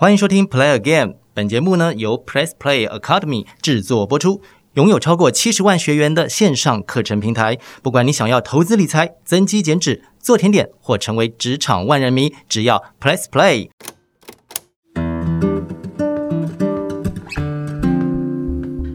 欢迎收听 Play Again，本节目呢由 Press Play Academy 制作播出，拥有超过七十万学员的线上课程平台。不管你想要投资理财、增肌减脂、做甜点，或成为职场万人迷，只要 Press Play。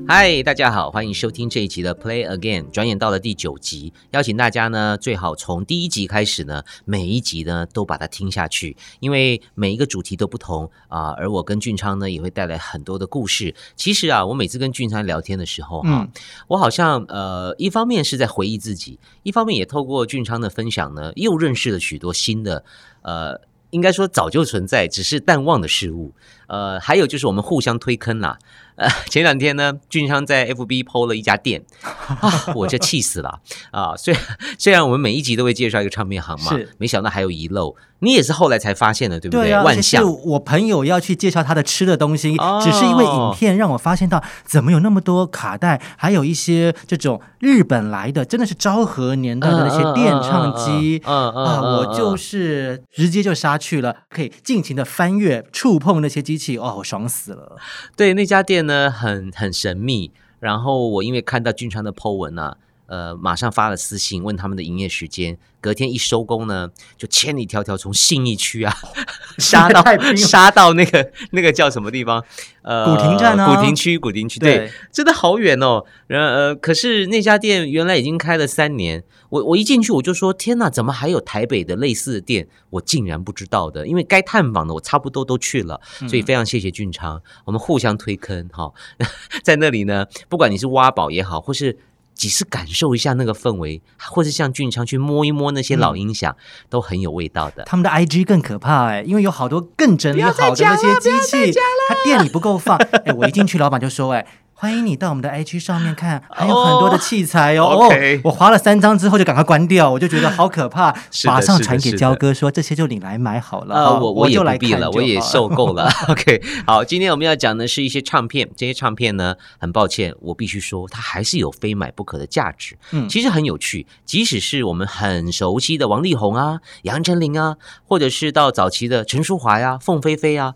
嗨，大家好，欢迎收听这一集的 Play Again。转眼到了第九集，邀请大家呢，最好从第一集开始呢，每一集呢都把它听下去，因为每一个主题都不同啊。而我跟俊昌呢，也会带来很多的故事。其实啊，我每次跟俊昌聊天的时候哈，我好像呃，一方面是在回忆自己，一方面也透过俊昌的分享呢，又认识了许多新的呃，应该说早就存在，只是淡忘的事物。呃，还有就是我们互相推坑啦。呃，前两天呢，俊昌在 FB 抛了一家店，啊，我这气死了啊！虽然虽然我们每一集都会介绍一个唱片行嘛，没想到还有遗漏。你也是后来才发现的，对不对啊，万象，我朋友要去介绍他的吃的东西，哦只是因为影片让我发现到，怎么有那么多卡带，还有一些这种日本来的，真的是昭和年代的那些电唱机嗯嗯嗯嗯啊，嗯我就是直接就杀去了，可以尽情的翻阅、触碰那些机器，哦，我爽死了。对那家店呢，很很神秘。然后我因为看到俊川的 po 文啊，呃，马上发了私信问他们的营业时间。隔天一收工呢，就千里迢迢从信义区啊 杀到杀到那个那个叫什么地方？呃，古亭站啊古亭区，古亭区，对，对真的好远哦。然呃，可是那家店原来已经开了三年，我我一进去我就说天哪，怎么还有台北的类似的店？我竟然不知道的，因为该探访的我差不多都去了，所以非常谢谢俊昌，我们互相推坑哈。在那里呢，不管你是挖宝也好，或是只是感受一下那个氛围，或者像俊昌去摸一摸那些老音响，都很有味道的。他们的 IG 更可怕哎，因为有好多更整理好的那些机器，他店里不够放。哎，我一进去，老板就说：“哎，欢迎你到我们的 IG 上面看，还有很多的器材哦。我划了三张之后就赶快关掉，我就觉得好可怕，马上传给焦哥说这些就你来买好了。呃，我我也不必了，我也受够了。OK，好，今天我们要讲的是一些唱片，这些唱片呢，很抱歉，我必须说，它还是有非买不可的价值。嗯其实很有趣，即使是我们很熟悉的王力宏啊、杨丞琳啊，或者是到早期的陈淑华呀、凤飞飞啊。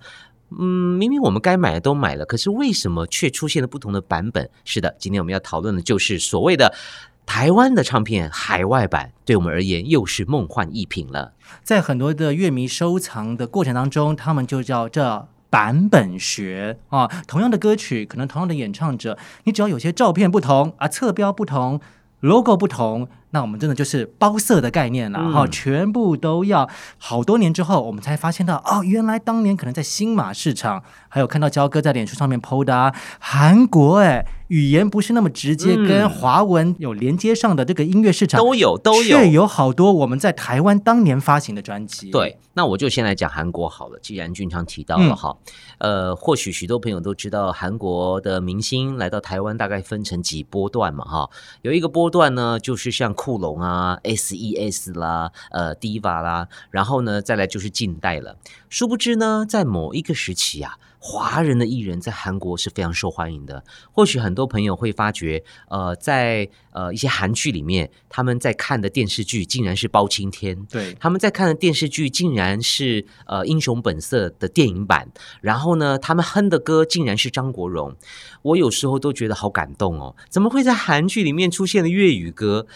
嗯，明明我们该买的都买了，可是为什么却出现了不同的版本？是的，今天我们要讨论的就是所谓的台湾的唱片海外版，对我们而言又是梦幻一品了。在很多的乐迷收藏的过程当中，他们就叫这版本学啊。同样的歌曲，可能同样的演唱者，你只要有些照片不同啊，侧标不同，logo 不同。那我们真的就是包色的概念了啊哈、全部都要。好多年之后，我们才发现到哦，原来当年可能在新马市场，还有看到焦哥在脸书上面 PO 的啊，韩国哎，语言不是那么直接，嗯跟华文有连接上的这个音乐市场都有都有却有好多我们在台湾当年发行的专辑。对，那我就先来讲韩国好了。既然俊昌提到嗯了哈，呃，或许许多朋友都知道，韩国的明星来到台湾大概分成几波段嘛哈。有一个波段呢，就是像酷龙啊、S.E.S 啦、呃 Diva 啦，然后呢，再来就是近代了。殊不知呢，在某一个时期啊。华人的艺人在韩国是非常受欢迎的。或许很多朋友会发觉，呃，在呃一些韩剧里面，他们在看的电视剧竟然是包青天，对，他们在看的电视剧竟然是呃《英雄本色》的电影版，然后呢，他们哼的歌竟然是张国荣，我有时候都觉得好感动哦，怎么会在韩剧里面出现了粤语歌？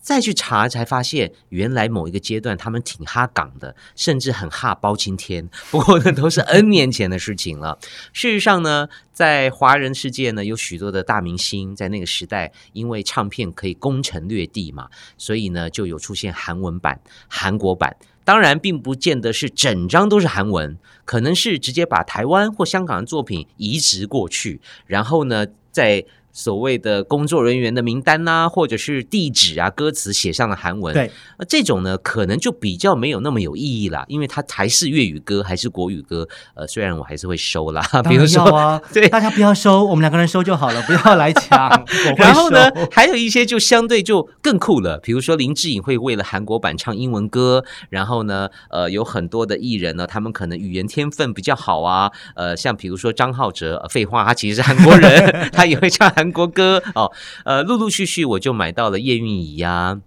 再去查才发现，原来某一个阶段他们挺哈港的，甚至很哈包青天。不过那都是 N 年前的事情了。事实上呢，在华人世界呢，有许多的大明星在那个时代，因为唱片可以攻城略地嘛，所以呢，就有出现韩文版、韩国版。当然，并不见得是整张都是韩文，可能是直接把台湾或香港的作品移植过去，然后呢，在所谓的工作人员的名单呐、或者是地址啊、歌词写上了韩文。对，那这种呢，可能就比较没有那么有意义啦，因为它还是粤语歌，还是国语歌。呃，虽然我还是会收啦，比如说 对大家不要收，我们两个人收就好了，不要来抢。然后呢，还有一些就相对就更酷了，比如说林志颖会为了韩国版唱英文歌，然后呢，呃，有很多的艺人呢，他们可能语言天分比较好啊，呃，像比如说张浩哲，呃废话，他其实是韩国人，他也会唱韩国歌哦，呃，陆陆续续我就买到了叶蕴仪呀、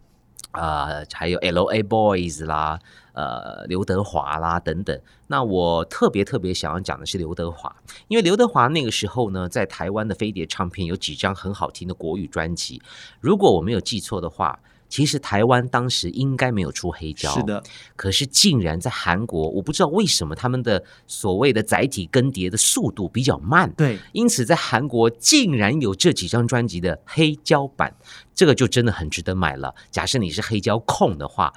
啊。还有 L A Boys 啦，呃刘德华啦等等。那我特别特别想要讲的是刘德华，因为刘德华那个时候呢，在台湾的飞碟唱片有几张很好听的国语专辑。如果我没有记错的话，其实台湾当时应该没有出黑胶，是的，可是竟然在韩国，我不知道为什么他们的所谓的载体更迭的速度比较慢，对，因此在韩国竟然有这几张专辑的黑胶版，这个就真的很值得买了。假设你是黑胶控的话，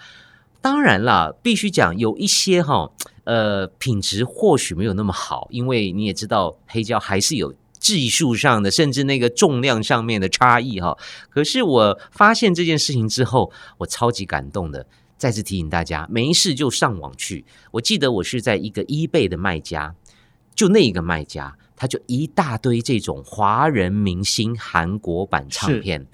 当然了，必须讲有一些哈，呃，品质或许没有那么好，因为你也知道黑胶还是有。技术上的，甚至那个重量上面的差异哈，可是我发现这件事情之后，我超级感动的。再次提醒大家，没事就上网去。我记得我是在一个 eBay 的卖家，就那一个卖家，他就一大堆这种华人明星韩国版唱片，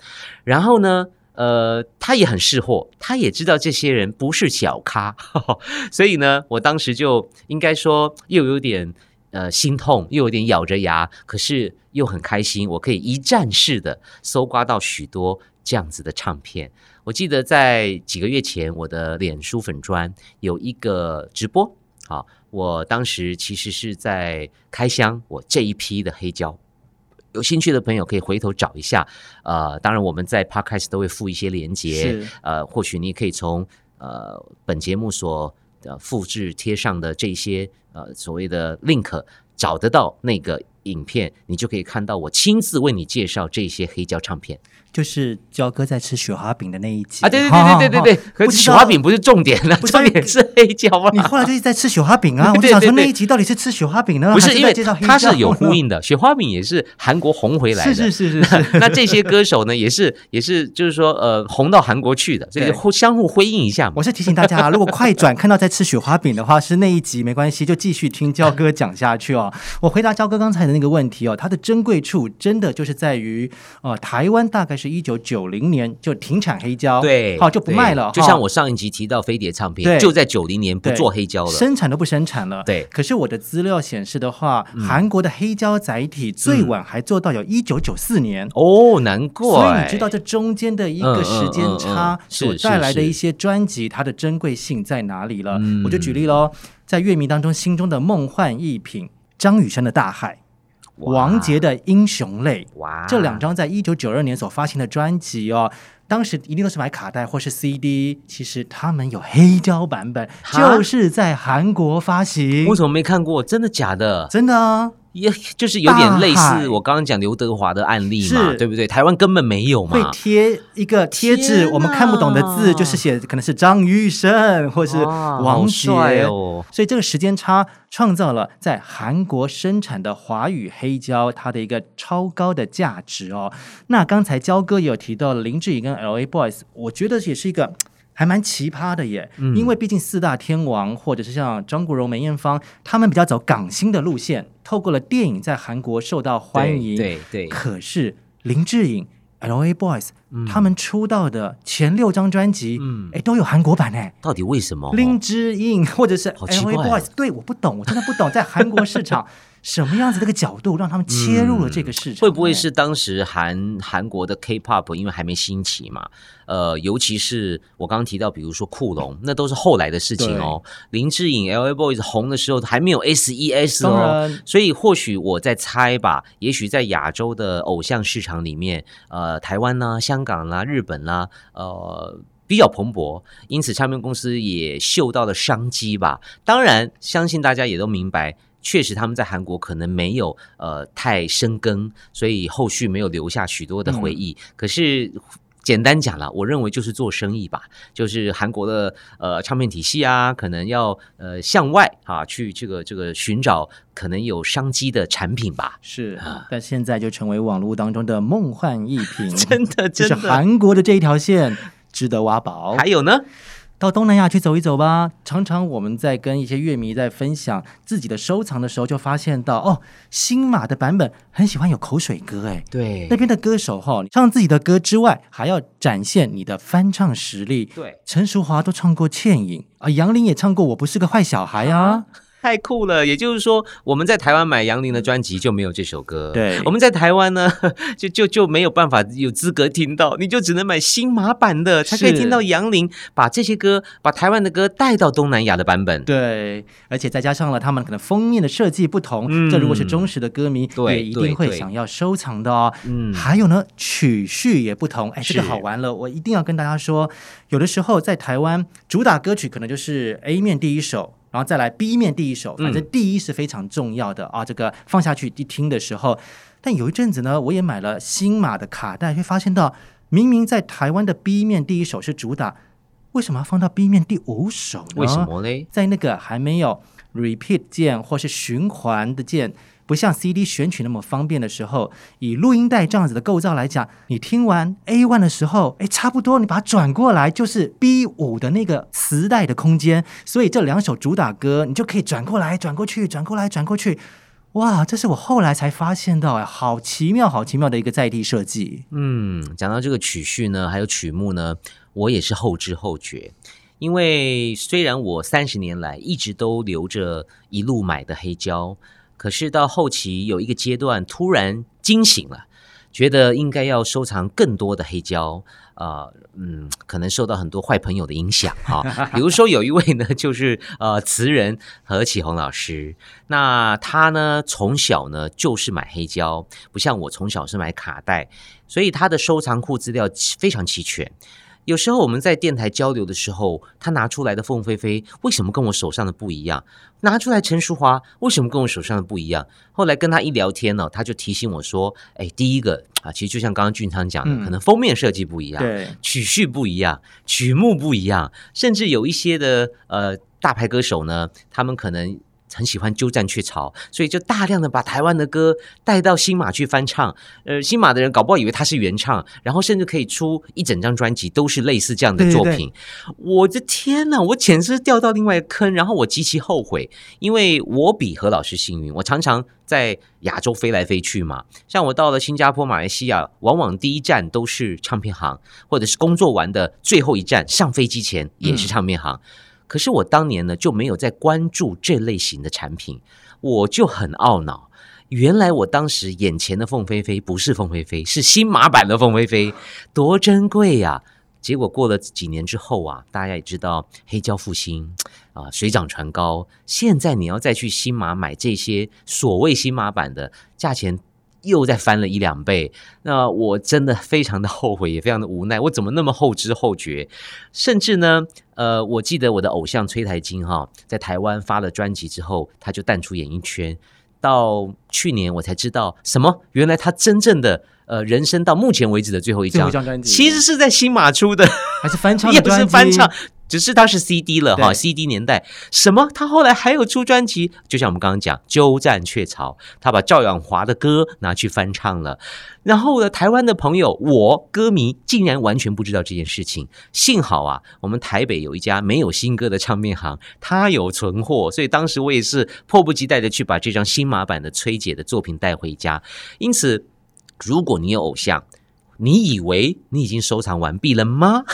然后呢，呃，他也很识货，他也知道这些人不是小咖，所以呢，我当时就应该说又有点。呃，心痛又有点咬着牙，可是又很开心，我可以一站式的搜刮到许多这样子的唱片。我记得在几个月前，我的脸书粉砖有一个直播，好，我当时其实是在开箱我这一批的黑胶，有兴趣的朋友可以回头找一下。呃，当然我们在 Podcast 都会附一些连接，呃，或许你可以从呃本节目所。呃，复制贴上的这些呃所谓的 link，找得到那个影片，你就可以看到我亲自为你介绍这些黑胶唱片。就是焦哥在吃雪花饼的那一集啊，对对对对对对对，可是雪花饼不是重点了，重点是黑胶啊。你后来就是在吃雪花饼啊，我就想说那一集到底是吃雪花饼呢？不是因为它是有呼应的，雪花饼也是韩国红回来的，是是是是。那这些歌手呢，也是也是就是说呃红到韩国去的，这个互相互辉映一下嘛。我是提醒大家，如果快转看到在吃雪花饼的话，是那一集没关系，就继续听焦哥讲下去哦。我回答焦哥刚才的那个问题哦，它的珍贵处真的就是在于呃台湾大概是一九九零。年就停产黑胶，对，好就不卖了。就像我上一集提到飞碟唱片，就在九零年不做黑胶了，生产都不生产了。对，可是我的资料显示的话，韩国的黑胶载体最晚还做到有一九九四年哦，难怪。所以你知道这中间的一个时间差所带来的一些专辑，它的珍贵性在哪里了？我就举例喽，在乐迷当中心中的梦幻一品，张雨生的《大海》。王杰的《英雄泪》，哇，这两张在一九九二年所发行的专辑哦，当时一定都是买卡带或是 CD，其实他们有黑胶版本，就是在韩国发行。为什么没看过？真的假的？真的啊。也就是有点类似我刚刚讲刘德华的案例嘛，对不对？台湾根本没有嘛。会贴一个贴纸，我们看不懂的字，就是写可能是张雨生或是王杰哦。所以这个时间差创造了在韩国生产的华语黑胶它的一个超高的价值哦。那刚才焦哥也有提到林志颖跟 L A Boys，我觉得也是一个。还蛮奇葩的耶，因为毕竟四大天王或者是像张国荣、梅艳芳，他们比较走港星的路线，透过了电影在韩国受到欢迎。对对。可是林志颖、L A Boys 他们出道的前六张专辑，哎，都有韩国版哎。到底为什么？林志颖或者是 L A Boys，对，我不懂，我真的不懂，在韩国市场。什么样子的一个角度让他们切入了这个市场？会不会是当时韩韩国的 K-pop 因为还没兴起嘛？呃，尤其是我刚刚提到，比如说酷龙，那都是后来的事情哦。林志颖 L.A. Boys 红的时候还没有 S.E.S 哦，所以或许我在猜吧，也许在亚洲的偶像市场里面，呃，台湾啦、香港啦、日本啦，呃，比较蓬勃，因此唱片公司也嗅到了商机吧。当然，相信大家也都明白。确实，他们在韩国可能没有呃太深耕，所以后续没有留下许多的回忆。可是简单讲了，我认为就是做生意吧，就是韩国的呃唱片体系啊，可能要呃向外啊去这个这个寻找可能有商机的产品吧。是啊，但现在就成为网络当中的梦幻一品，真的，就是韩国的这一条线值得挖宝。还有呢？到东南亚去走一走吧。常常我们在跟一些乐迷在分享自己的收藏的时候，就发现到哦，新马的版本很喜欢有口水歌，哎，对，那边的歌手哈，唱自己的歌之外，还要展现你的翻唱实力。对，陈淑华都唱过《倩影》啊，杨林也唱过《我不是个坏小孩》啊。太酷了！也就是说，我们在台湾买杨林的专辑就没有这首歌。对我们在台湾呢，就就就没有办法有资格听到，你就只能买新马版的，才可以听到杨林把这些歌，把台湾的歌带到东南亚的版本。对，而且再加上了他们可能封面的设计不同，嗯这如果是忠实的歌迷，对也一定会想要收藏的哦。嗯还有呢，曲序也不同，哎，这个是好玩了，我一定要跟大家说，有的时候在台湾主打歌曲可能就是 A 面第一首。然后再来 B 面第一首，反正第一是非常重要的、啊。这个放下去一听的时候，但有一阵子呢，我也买了新马的卡带，会发现到明明在台湾的 B 面第一首是主打，为什么要放到 B 面第五首呢？为什么嘞？在那个还没有 repeat 键或是循环的键，不像 CD 选取那么方便的时候，以录音带这样子的构造来讲，你听完 A one 的时候，哎，差不多你把它转过来就是 B 五的那个磁带的空间，所以这两首主打歌你就可以转过来、转过去、转过来、转过去。哇，这是我后来才发现到，哎，好奇妙、好奇妙的一个在地设计。嗯，讲到这个曲序呢，还有曲目呢，我也是后知后觉。因为虽然我三十年来一直都留着一路买的黑胶，可是到后期有一个阶段突然惊醒了，觉得应该要收藏更多的黑胶。呃，嗯，可能受到很多坏朋友的影响哈、比如说有一位呢，就是呃词人何启宏老师，那他呢从小呢就是买黑胶，不像我从小是买卡带，所以他的收藏库资料非常齐全。有时候我们在电台交流的时候，他拿出来的凤飞飞为什么跟我手上的不一样？拿出来陈淑华为什么跟我手上的不一样？后来跟他一聊天呢，他就提醒我说：“哎，第一个啊，其实就像刚刚俊昌讲的，嗯可能封面设计不一样，对，曲序不一样，曲目不一样，甚至有一些的呃大牌歌手呢，他们可能。很喜欢鸠占鹊巢，所以就大量的把台湾的歌带到新马去翻唱。呃，新马的人搞不好以为他是原唱，然后甚至可以出一整张专辑都是类似这样的作品。我的天呐，我简直掉到另外一个坑，然后我极其后悔，因为我比何老师幸运，我常常在亚洲飞来飞去嘛。像我到了新加坡、马来西亚，往往第一站都是唱片行，或者是工作完的最后一站上飞机前也是唱片行。可是我当年呢就没有在关注这类型的产品，我就很懊恼。原来我当时眼前的凤飞飞不是凤飞飞，是新马版的凤飞飞，多珍贵呀、结果过了几年之后啊，大家也知道黑胶复兴啊、水涨船高。现在你要再去新马买这些所谓新马版的，价钱又再翻了一两倍。那我真的非常的后悔，也非常的无奈，我怎么那么后知后觉？甚至呢，呃，我记得我的偶像崔台金哈，在台湾发了专辑之后，他就淡出演艺圈。到去年我才知道，什么？原来他真正的呃人生到目前为止的最后一张专辑其实是在新马出的。还是翻唱的 也不，是翻唱，只是它是 CD 了哈，CD 年代。什么？他后来还有出专辑，就像我们刚刚讲《鸠占鹊巢》，他把赵咏华的歌拿去翻唱了。然后呢，台湾的朋友，我歌迷竟然完全不知道这件事情。幸好啊，我们台北有一家没有新歌的唱片行，他有存货，所以当时我也是迫不及待的去把这张新马版的崔姐的作品带回家。因此，如果你有偶像，你以为你已经收藏完毕了吗？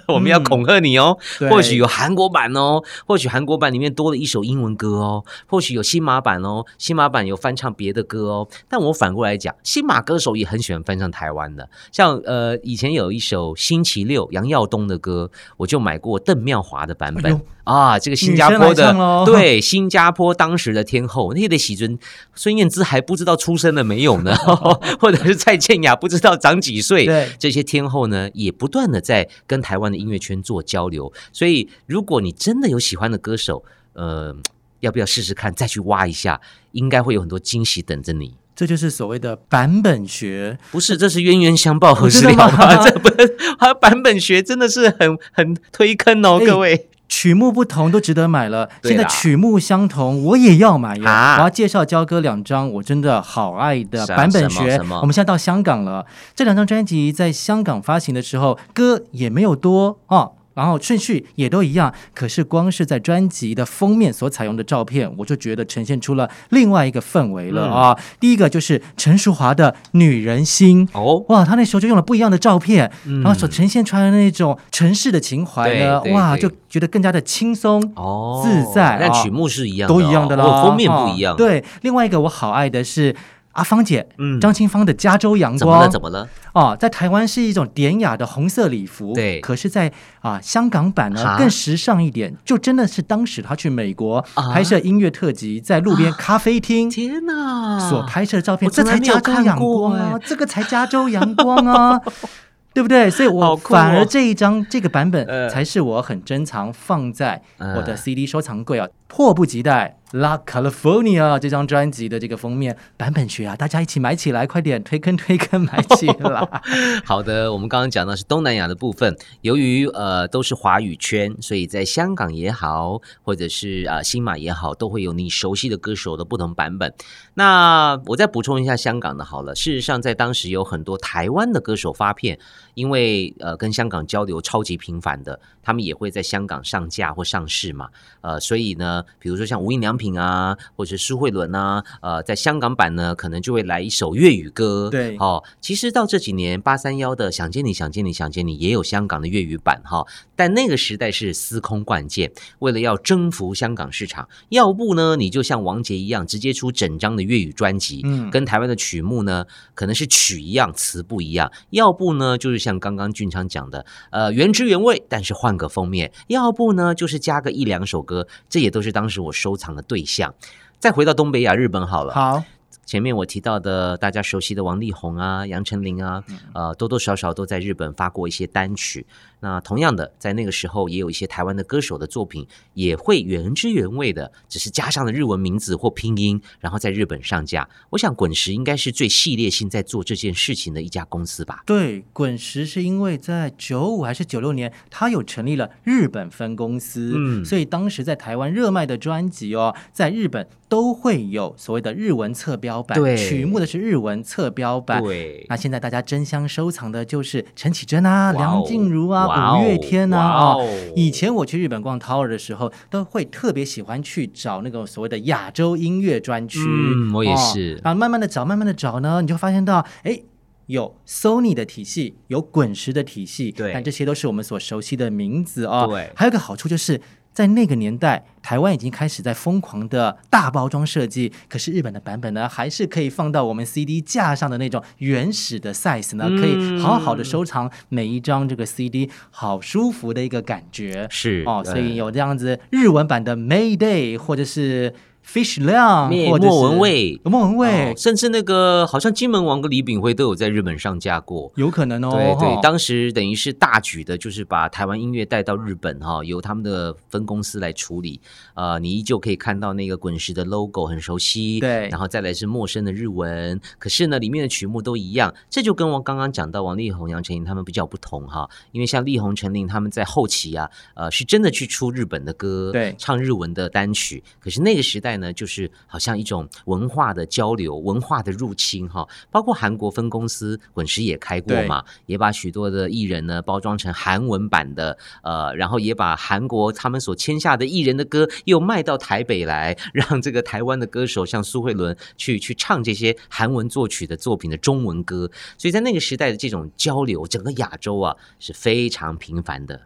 我们要恐吓你哦，对。或许有韩国版哦，或许韩国版里面多了一首英文歌哦，或许有新马版哦，新马版有翻唱别的歌哦。但我反过来讲，新马歌手也很喜欢翻唱台湾的，像呃以前有一首星期六杨耀东的歌，我就买过邓妙华的版本、哎啊，这个新加坡的对新加坡当时的天后，那个喜尊孙燕姿还不知道出生了没有呢，或者是蔡健雅不知道长几岁，对。这些天后呢，也不断的在跟台湾的音乐圈做交流。所以，如果你真的有喜欢的歌手，呃，要不要试试看，再去挖一下，应该会有很多惊喜等着你。这就是所谓的版本学。不是，这是冤冤相报何我知道时了吗吗？这不 版本学真的是很很推坑哦，哎各位。曲目不同都值得买了，现在曲目相同，我也要买呀！啊我要介绍焦哥两张我真的好爱的版本学。我们现在到香港了，这两张专辑在香港发行的时候，歌也没有多哦。然后顺序也都一样，可是光是在专辑的封面所采用的照片，我就觉得呈现出了另外一个氛围了啊！第一个就是陈淑华的女人心哦，哇，她那时候就用了不一样的照片，嗯然后所呈现出来的那种城市的情怀呢，哇，就觉得更加的轻松哦，自在啊但曲目是一样的哦，都一样的啦，哦封面不一样。，对，另外一个我好爱的是阿芳姐，嗯张清芳的《加州阳光怎么了？光》怎么了？哦，在台湾是一种典雅的红色礼服，对可是在，啊香港版呢更时尚一点，就真的是当时他去美国啊拍摄音乐特辑，在路边咖啡厅。天哪！所拍摄的照片，这才没有看加州阳光啊哎，这个才加州阳光啊，对不对？所以我反而这一张这个版本呃才是我很珍藏放在我的呃 CD 收藏柜啊，迫不及待。La California 这张专辑的这个封面版本曲啊，大家一起买起来，快点推坑推坑买起来。好的，我们刚刚讲到是东南亚的部分，由于呃都是华语圈，所以在香港也好，或者是呃新马也好，都会有你熟悉的歌手的不同版本。那我再补充一下香港的好了。事实上，在当时有很多台湾的歌手发片，因为呃跟香港交流超级频繁的，他们也会在香港上架或上市嘛。呃，所以呢，比如说像无印良品啊，或者是苏慧伦啊，呃，在香港版呢，可能就会来一首粤语歌。对哦，其实到这几年八三幺的《想见你想见你想见你》也有香港的粤语版哈、但那个时代是司空惯见，为了要征服香港市场，要不呢你就像王杰一样直接出整张的粤语专辑，嗯跟台湾的曲目呢可能是曲一样，词不一样；要不呢就是像刚刚俊昌讲的，呃原汁原味，但是换个封面；要不呢就是加个一两首歌，这也都是当时我收藏的对象。再回到东北亚日本好了，好，前面我提到的大家熟悉的王力宏啊、杨丞琳啊，呃，多多少少都在日本发过一些单曲。那同样的，在那个时候也有一些台湾的歌手的作品也会原汁原味的，只是加上了日文名字或拼音，然后在日本上架。我想滚石应该是最系列性在做这件事情的一家公司吧。对，滚石是因为在九五还是九六年，他有成立了日本分公司，嗯所以当时在台湾热卖的专辑哦，在日本都会有所谓的日文侧标版，对曲目的是日文侧标版。对那现在大家争相收藏的就是陈绮贞啊、梁静茹啊、五月天啊哦哦以前我去日本逛 Tower 的时候，都会特别喜欢去找那个所谓的亚洲音乐专区。嗯我也哦是然后慢慢的找，慢慢的找呢，你就会发现到，哎。有 Sony 的体系，有滚石的体系，对但这些都是我们所熟悉的名字哦。对还有个好处就是在那个年代，台湾已经开始在疯狂的大包装设计，可是日本的版本呢，还是可以放到我们 CD 架上的那种原始的 size 呢，可以好好的收藏每一张这个 CD，好舒服的一个感觉。是哦，所以呃有这样子日文版的 Mayday，或者是 Fish 亮，灭或者莫文蔚莫文蔚哦，甚至那个好像金门王跟李炳辉都有在日本上架过。有可能哦。对对哈，当时等于是大举的，就是把台湾音乐带到日本哈，由他们的分公司来处理。呃，你依旧可以看到那个滚石的 logo 很熟悉，对然后再来是陌生的日文，可是呢，里面的曲目都一样。这就跟我刚刚讲到王力宏、杨丞琳他们比较不同哈，因为像力宏、陈琳他们在后期啊，呃，是真的去出日本的歌，对唱日文的单曲。可是那个时代呢，就是好像一种文化的交流、文化的入侵哈，包括韩国分公司滚石也开过嘛，也把许多的艺人呢包装成韩文版的，呃，然后也把韩国他们所签下的艺人的歌又卖到台北来，让这个台湾的歌手像苏慧伦去去唱这些韩文作曲的作品的中文歌，所以在那个时代的这种交流，整个亚洲啊是非常频繁的。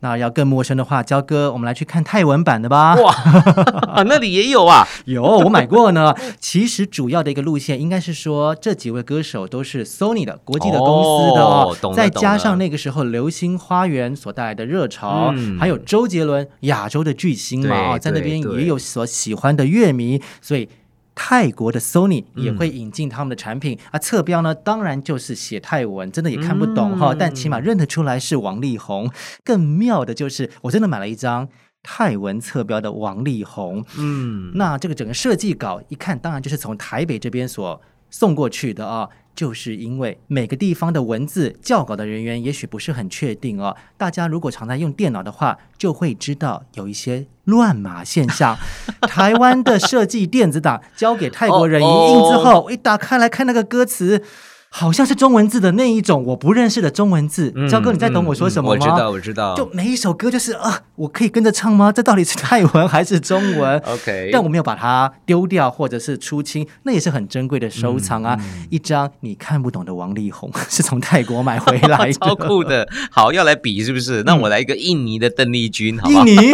那要更陌生的话，焦哥，我们来去看泰文版的吧。哇，那里也有啊，有，我买过呢。其实主要的一个路线应该是说，这几位歌手都是 Sony 的国际的公司的哦，再加上那个时候《流星花园》所带来的热潮，嗯还有周杰伦亚洲的巨星嘛啊、在那边也有所喜欢的乐迷，所以。泰国的 Sony 也会引进他们的产品、啊，侧标呢当然就是写泰文，真的也看不懂哈、嗯但起码认得出来是王力宏。更妙的就是，我真的买了一张泰文侧标的王力宏，嗯，那这个整个设计稿一看，当然就是从台北这边所送过去的啊。就是因为每个地方的文字校稿的人员也许不是很确定哦。大家如果常在用电脑的话，就会知道有一些乱码现象。台湾的设计电子档交给泰国人一印之后，一打开来看那个歌词。好像是中文字的那一种我不认识的中文字。嗯哥，你在懂我说什么吗？嗯嗯我知道，我知道。就每一首歌就是啊，我可以跟着唱吗？这到底是泰文还是中文？OK，但我没有把它丢掉，或者是出清，那也是很珍贵的收藏啊！嗯一张你看不懂的王力宏 是从泰国买回来的，超酷的。好，要来比是不是？那我来一个印尼的邓丽君，好不好印？尼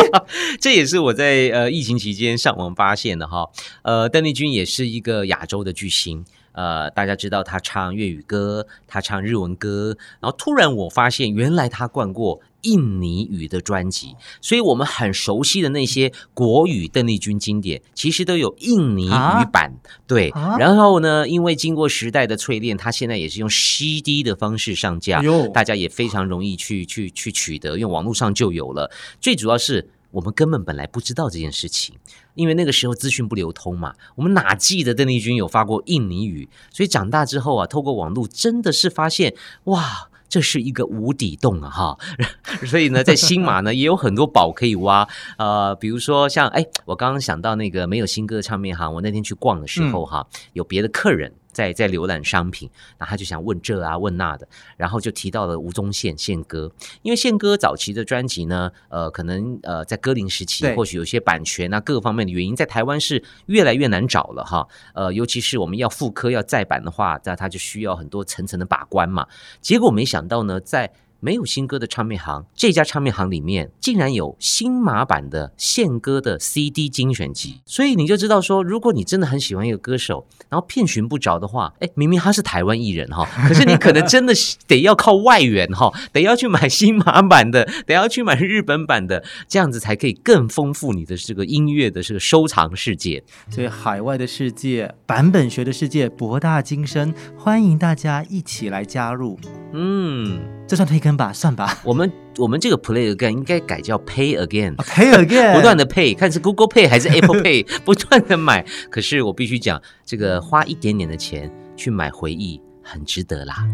这也是我在呃疫情期间上网发现的哈。呃，邓丽君也是一个亚洲的巨星。呃，大家知道他唱粤语歌，他唱日文歌，然后突然我发现，原来他灌过印尼语的专辑，所以我们很熟悉的那些国语邓丽君经典，其实都有印尼语版。对，啊然后呢，因为经过时代的淬炼，他现在也是用 CD 的方式上架，哎大家也非常容易去去去取得，因为网络上就有了。最主要是我们根本本来不知道这件事情，因为那个时候资讯不流通嘛，我们哪记得邓丽君有发过印尼语？所以长大之后啊，透过网络真的是发现哇。这是一个无底洞啊，哈！所以呢，在新马呢也有很多宝可以挖，呃，比如说像哎，我刚刚想到那个没有新歌的唱片行，我那天去逛的时候哈，有别的客人在在浏览商品，然后他就想问这啊问那的，然后就提到了吴宗宪宪哥，因为宪哥早期的专辑呢，呃，可能呃在歌林时期或许有些版权啊各方面的原因，在台湾是越来越难找了哈，呃，尤其是我们要复刻要再版的话，那他就需要很多层层的把关嘛。结果没想到呢，在没有新歌的唱片行，这家唱片行里面竟然有新马版的现歌的 CD 精选集，所以你就知道说，如果你真的很喜欢一个歌手，然后遍寻不着的话，哎，明明他是台湾艺人哈，可是你可能真的是得要靠外援哈，得要去买新马版的，得要去买日本版的，这样子才可以更丰富你的这个音乐的这个收藏世界。所以海外的世界、版本学的世界博大精深，欢迎大家一起来加入。嗯，这算推坑吧，算吧。我们我们这个 Play Again 应该改叫 Pay Again。Pay again，不断的 pay，看是 Google Pay 还是 Apple Pay，不断的买。可是我必须讲，这个花一点点的钱去买回忆，很值得啦。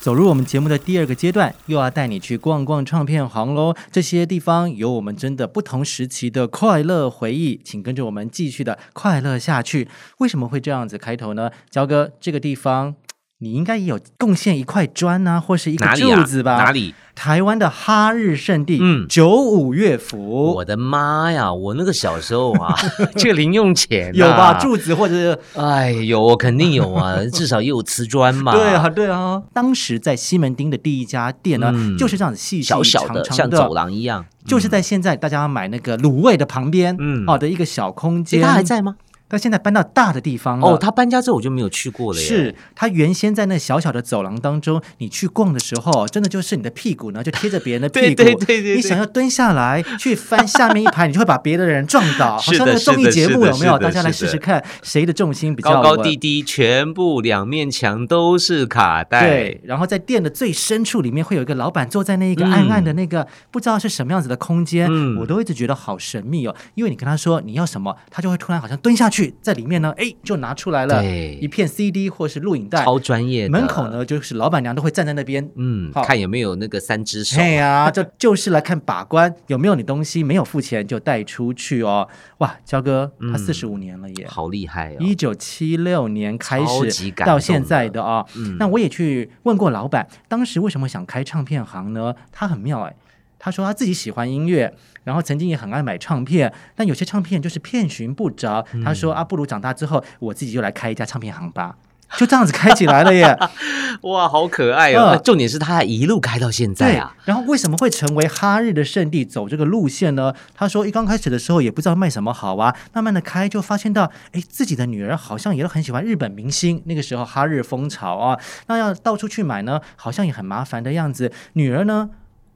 走入我们节目的第二个阶段，又要带你去逛逛唱片行喽。这些地方有我们真的不同时期的快乐回忆，请跟着我们继续的快乐下去。为什么会这样子开头呢？焦哥，这个地方你应该也有贡献一块砖啊，或是一个？柱子吧？哪？里？台湾的哈日圣地，嗯九五乐府我的妈呀！我那个小时候啊，这个零用钱、啊、有吧？柱子或者是哎，有，我肯定有啊，至少也有瓷砖嘛。对啊，对啊。当时在西门町的第一家店呢，嗯就是这样子细细小小的，长长的像走廊一样。就是在现在大家买那个卤味的旁边，嗯哦的一个小空间，他还在吗？但现在搬到大的地方了。哦，他搬家之后我就没有去过了耶。是他原先在那小小的走廊当中，你去逛的时候，真的就是你的屁股呢就贴着别人的屁股，对对对对对你想要蹲下来去翻下面一排，你就会把别的人撞倒，好像那个 综艺节目有没有？大家来试试看谁的重心比较高高低低，全部两面墙都是卡带。对，然后在店的最深处里面会有一个老板坐在那一个嗯暗暗的那个、不知道是什么样子的空间，嗯我都一直觉得好神秘哦。因为你跟他说你要什么，他就会突然好像蹲下去，在里面呢，哎，就拿出来了一片 CD 或是录影带，超专业的。门口，呢就是老板娘都会站在那边。嗯，看有没有那个三只手。对呀、这 就是来看把关有没有你东西，没有付钱就带出去哦。哇，焦哥他嗯四十五年了耶，好厉害哦！一九七六年开始到现在的啊、嗯那我也去问过老板，当时为什么想开唱片行呢？他很妙哎，他说他自己喜欢音乐，然后曾经也很爱买唱片，但有些唱片就是遍寻不着。嗯他说啊，不如长大之后我自己就来开一家唱片行吧。就这样子开起来了耶，哇，好可爱哦！嗯重点是他还一路开到现在对啊。。然后为什么会成为哈日的圣地，走这个路线呢？他说一刚开始的时候也不知道卖什么好啊，慢慢的开就发现到，哎，自己的女儿好像也都很喜欢日本明星。那个时候哈日风潮啊，那要到处去买呢，好像也很麻烦的样子。女儿呢，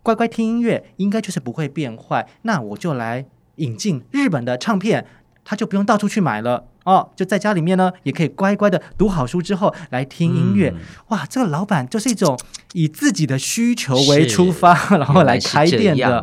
乖乖听音乐，应该就是不会变坏。那我就来引进日本的唱片，他就不用到处去买了。哦，就在家里面呢，也可以乖乖的读好书之后来听音乐。嗯哇，这个老板就是一种以自己的需求为出发，然后来开店的。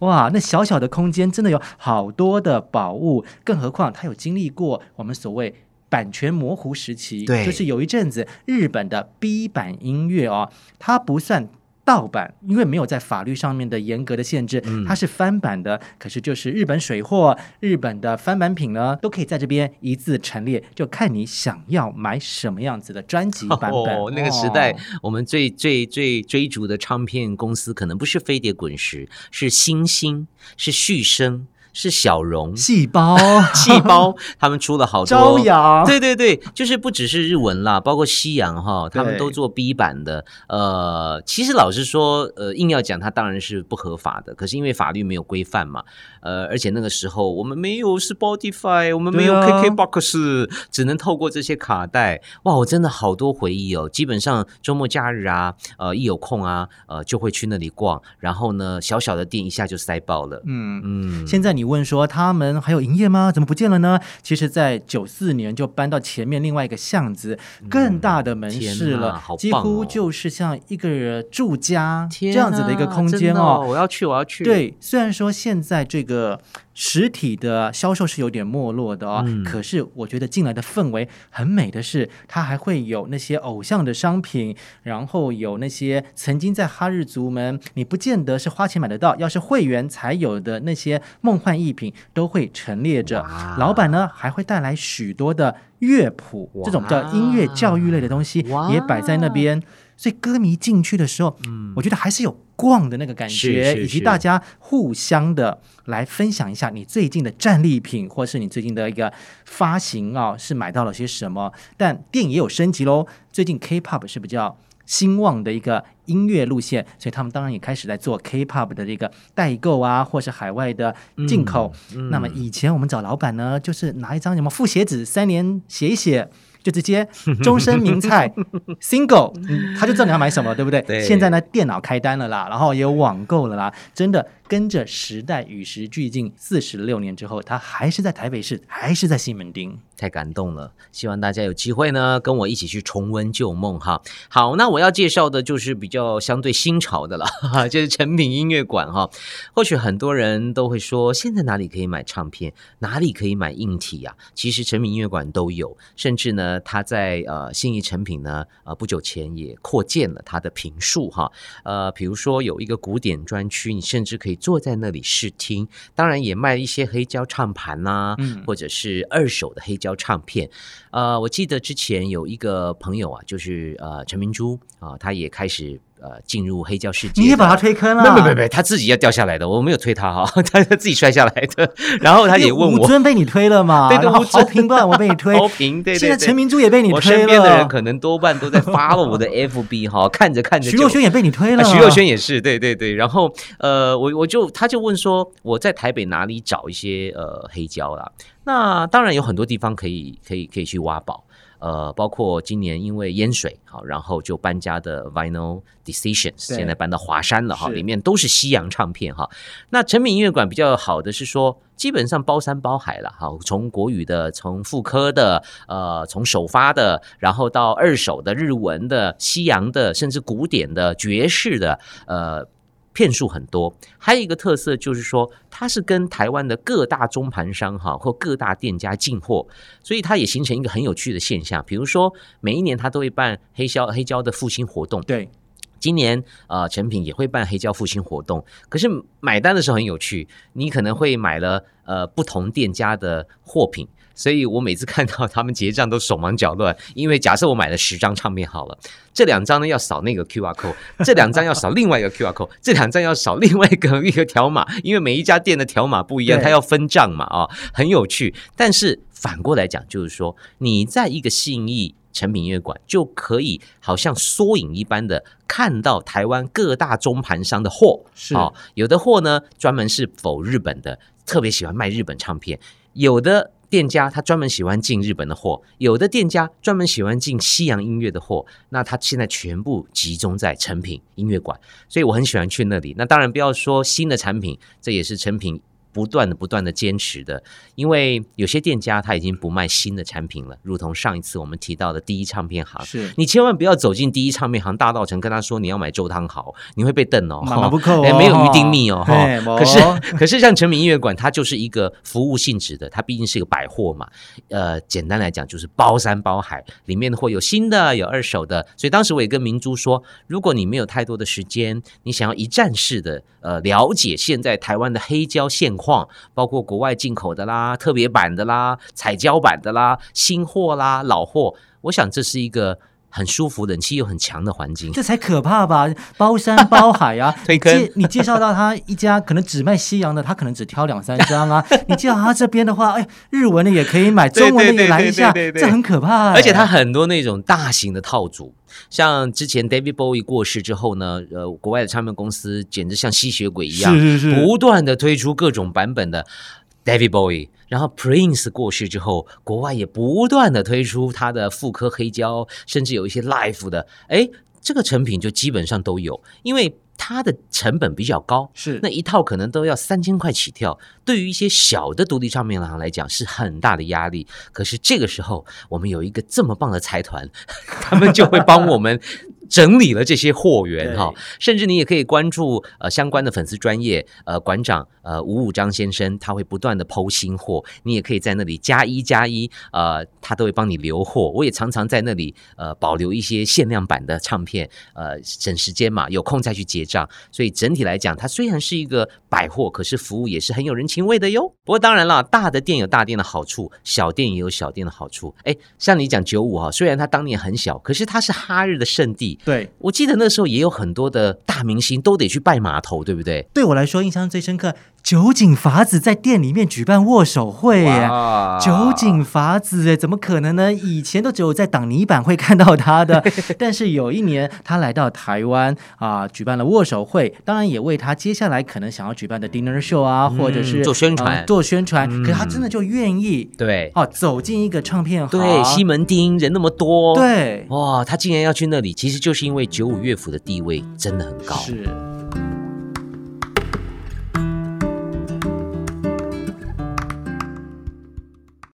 哇，那小小的空间真的有好多的宝物，更何况他有经历过我们所谓版权模糊时期，对就是有一阵子日本的 B 版音乐哦，它不算。盗版，因为没有在法律上面的严格的限制，嗯它是翻版的。可是就是日本水货、日本的翻版品呢，都可以在这边一字陈列，就看你想要买什么样子的专辑版本。哦，那个时代哦，我们最最最追逐的唱片公司，可能不是飞碟滚石，是星星，是旭升，是小荣、细胞、细胞，他们出了好多朝阳，对对对，就是不只是日文啦，包括西洋哈，他们都做 B 版的。呃，其实老实说，呃，硬要讲，它当然是不合法的。可是因为法律没有规范嘛，呃，而且那个时候我们没有 Spotify，我们没有对啊 KKBox，、只能透过这些卡带。哇，我真的好多回忆哦。基本上周末假日啊，呃，一有空啊，呃，就会去那里逛。然后呢，小小的店一下就塞爆了。嗯。嗯，现在你问说他们还有营业吗？怎么不见了呢？其实，在九四年就搬到前面另外一个巷子，更大的门市了，几乎哦就是像一个住家这样子的一个啊空间哦。我要去，我要去。，对，虽然说现在这个实体的销售是有点没落的哦，嗯可是我觉得进来的氛围很美的是，它还会有那些偶像的商品，然后有那些曾经在哈日族们你不见得是花钱买得到，要是会员才有的那些梦幻艺品都会陈列着。老板呢还会带来许多的乐谱，这种叫音乐教育类的东西哇也摆在那边。所以歌迷进去的时候，嗯我觉得还是有逛的那个感觉，以及大家互相的来分享一下你最近的战利品，或是你最近的一个发行啊，是买到了些什么。但电影也有升级喽，最近 K-pop 是比较兴旺的一个音乐路线，所以他们当然也开始在做 K-pop 的这个代购啊，或是海外的进口。嗯那么以前我们找老板呢，就是拿一张什么复写纸，三年写一写。就直接 终身名菜 single，、嗯、他就知道你要买什么，对不对？对现在呢，电脑开单了啦，然后也有网购了啦，真的跟着时代与时俱进，四十六年之后，他还是在台北市，还是在西门町。太感动了，希望大家有机会呢，跟我一起去重温旧梦哈。好，那我要介绍的就是比较相对新潮的了，哈哈，就是成品音乐馆哈。或许很多人都会说，现在哪里可以买唱片，哪里可以买硬体啊？其实成品音乐馆都有，甚至呢，它在呃信义成品呢，呃不久前也扩建了它的评述哈。呃，比如说有一个古典专区，你甚至可以坐在那里试听，当然也卖一些黑胶唱盘呐、嗯或者是二手的黑胶唱片。呃，我记得之前有一个朋友啊，就是呃陈明珠啊、他也开始呃进入黑胶世界。你也把他推坑了？没有没没没，他自己要掉下来的，我没有推他哈，他自己摔下来的。然后他也问我，吴尊被你推了嘛？对对然后吴尊平不我被你推，高频对对对现在陈明珠也被你我推了，身边的人可能多半都在发了我的 FB 哈，看着看着徐若瑄也被你推了，啊，徐若瑄也是，对对对。然后呃，我我就他就问说，我在台北哪里找一些呃黑胶啦？那当然有很多地方可以可以可以去挖宝。呃，包括今年因为淹水，好，然后就搬家的 Vinyl Decisions，现在搬到华山了哈，里面都是西洋唱片哈。那成品音乐馆比较好的是说，基本上包山包海了哈，从国语的，从复刻的，呃，从首发的，然后到二手的、日文的、西洋的，甚至古典的、爵士的，呃。片数很多，还有一个特色就是说，它是跟台湾的各大中盘商哈或各大店家进货，所以它也形成一个很有趣的现象。比如说，每一年它都会办黑胶黑胶的复兴活动，对，今年呃成品也会办黑胶复兴活动，可是买单的时候很有趣，你可能会买了呃不同店家的货品。所以我每次看到他们结账都手忙脚乱，因为假设我买了十张唱片好了，这两张呢要扫那个 QR code，这两张要扫另外一个 QR code，这两张要扫另外一个一个条码，因为每一家店的条码不一样，它要分账嘛啊、很有趣。但是反过来讲，就是说你在一个信义成品音乐馆就可以好像缩影一般的看到台湾各大中盘商的货，是哦，有的货呢专门是否日本的，特别喜欢卖日本唱片；有的店家他专门喜欢进日本的货，有的店家专门喜欢进西洋音乐的货。那他现在全部集中在成品音乐馆，所以我很喜欢去那里。那当然不要说新的产品，这也是成品。不断的、不断的坚持的，因为有些店家他已经不卖新的产品了，如同上一次我们提到的第一唱片行，是。你千万不要走进第一唱片行大道城，跟他说你要买周汤豪，你会被瞪哦，马马不扣。哦哎没有预定密哦，哈嘿没可是可是像成品音乐馆，它就是一个服务性质的，它毕竟是一个百货嘛，呃，简单来讲就是包山包海，里面会有新的，有二手的，所以当时我也跟明珠说，如果你没有太多的时间，你想要一站式的呃了解现在台湾的黑胶现况，包括国外进口的啦、特别版的啦、彩胶版的啦、新货啦、老货，我想这是一个很舒服、冷气又很强的环境。这才可怕吧？包山包海啊！推坑介你介绍到他一家可能只卖西洋的，他可能只挑两三张啊。你介绍他这边的话，哎，日文的也可以买，中文的也来一下，这很可怕哎。而且他很多那种大型的套组，像之前 David Bowie 过世之后呢，呃，国外的唱片公司简直像吸血鬼一样，是是是不断的推出各种版本的 David Bowie。然后 Prince 过世之后，国外也不断的推出他的复刻黑胶，甚至有一些 Live 的，哎，这个成品就基本上都有，因为它的成本比较高，是那一套可能都要三千块起跳，对于一些小的独立唱片行来讲是很大的压力。可是这个时候，我们有一个这么棒的财团，他们就会帮我们。整理了这些货源对哈，甚至你也可以关注呃相关的粉丝专业呃馆长呃吴武章先生，他会不断的剖新货，你也可以在那里加一加一，呃，他都会帮你留货。我也常常在那里呃保留一些限量版的唱片，呃省时间嘛，有空再去结账。所以整体来讲，它虽然是一个百货，可是服务也是很有人情味的哟。不过当然了，大的店有大店的好处，小店也有小店的好处。哎，像你讲九五哈，虽然它当年很小，可是它是哈日的圣地。对。我记得那时候也有很多的大明星都得去拜码头，对不对？对我来说，印象最深刻，酒井法子在店里面举办握手会耶。酒井法子哎，怎么可能呢？以前都只有在挡泥板会看到他的，但是有一年他来到台湾啊、举办了握手会，当然也为他接下来可能想要举办的 dinner show 啊，或者是做宣传呃做宣传。嗯可是他真的就愿意对哦，走进一个唱片行，对，西门町人那么多，，对哇，他竟然要去那里，其实就是因为九五乐府的地位真的很高。是。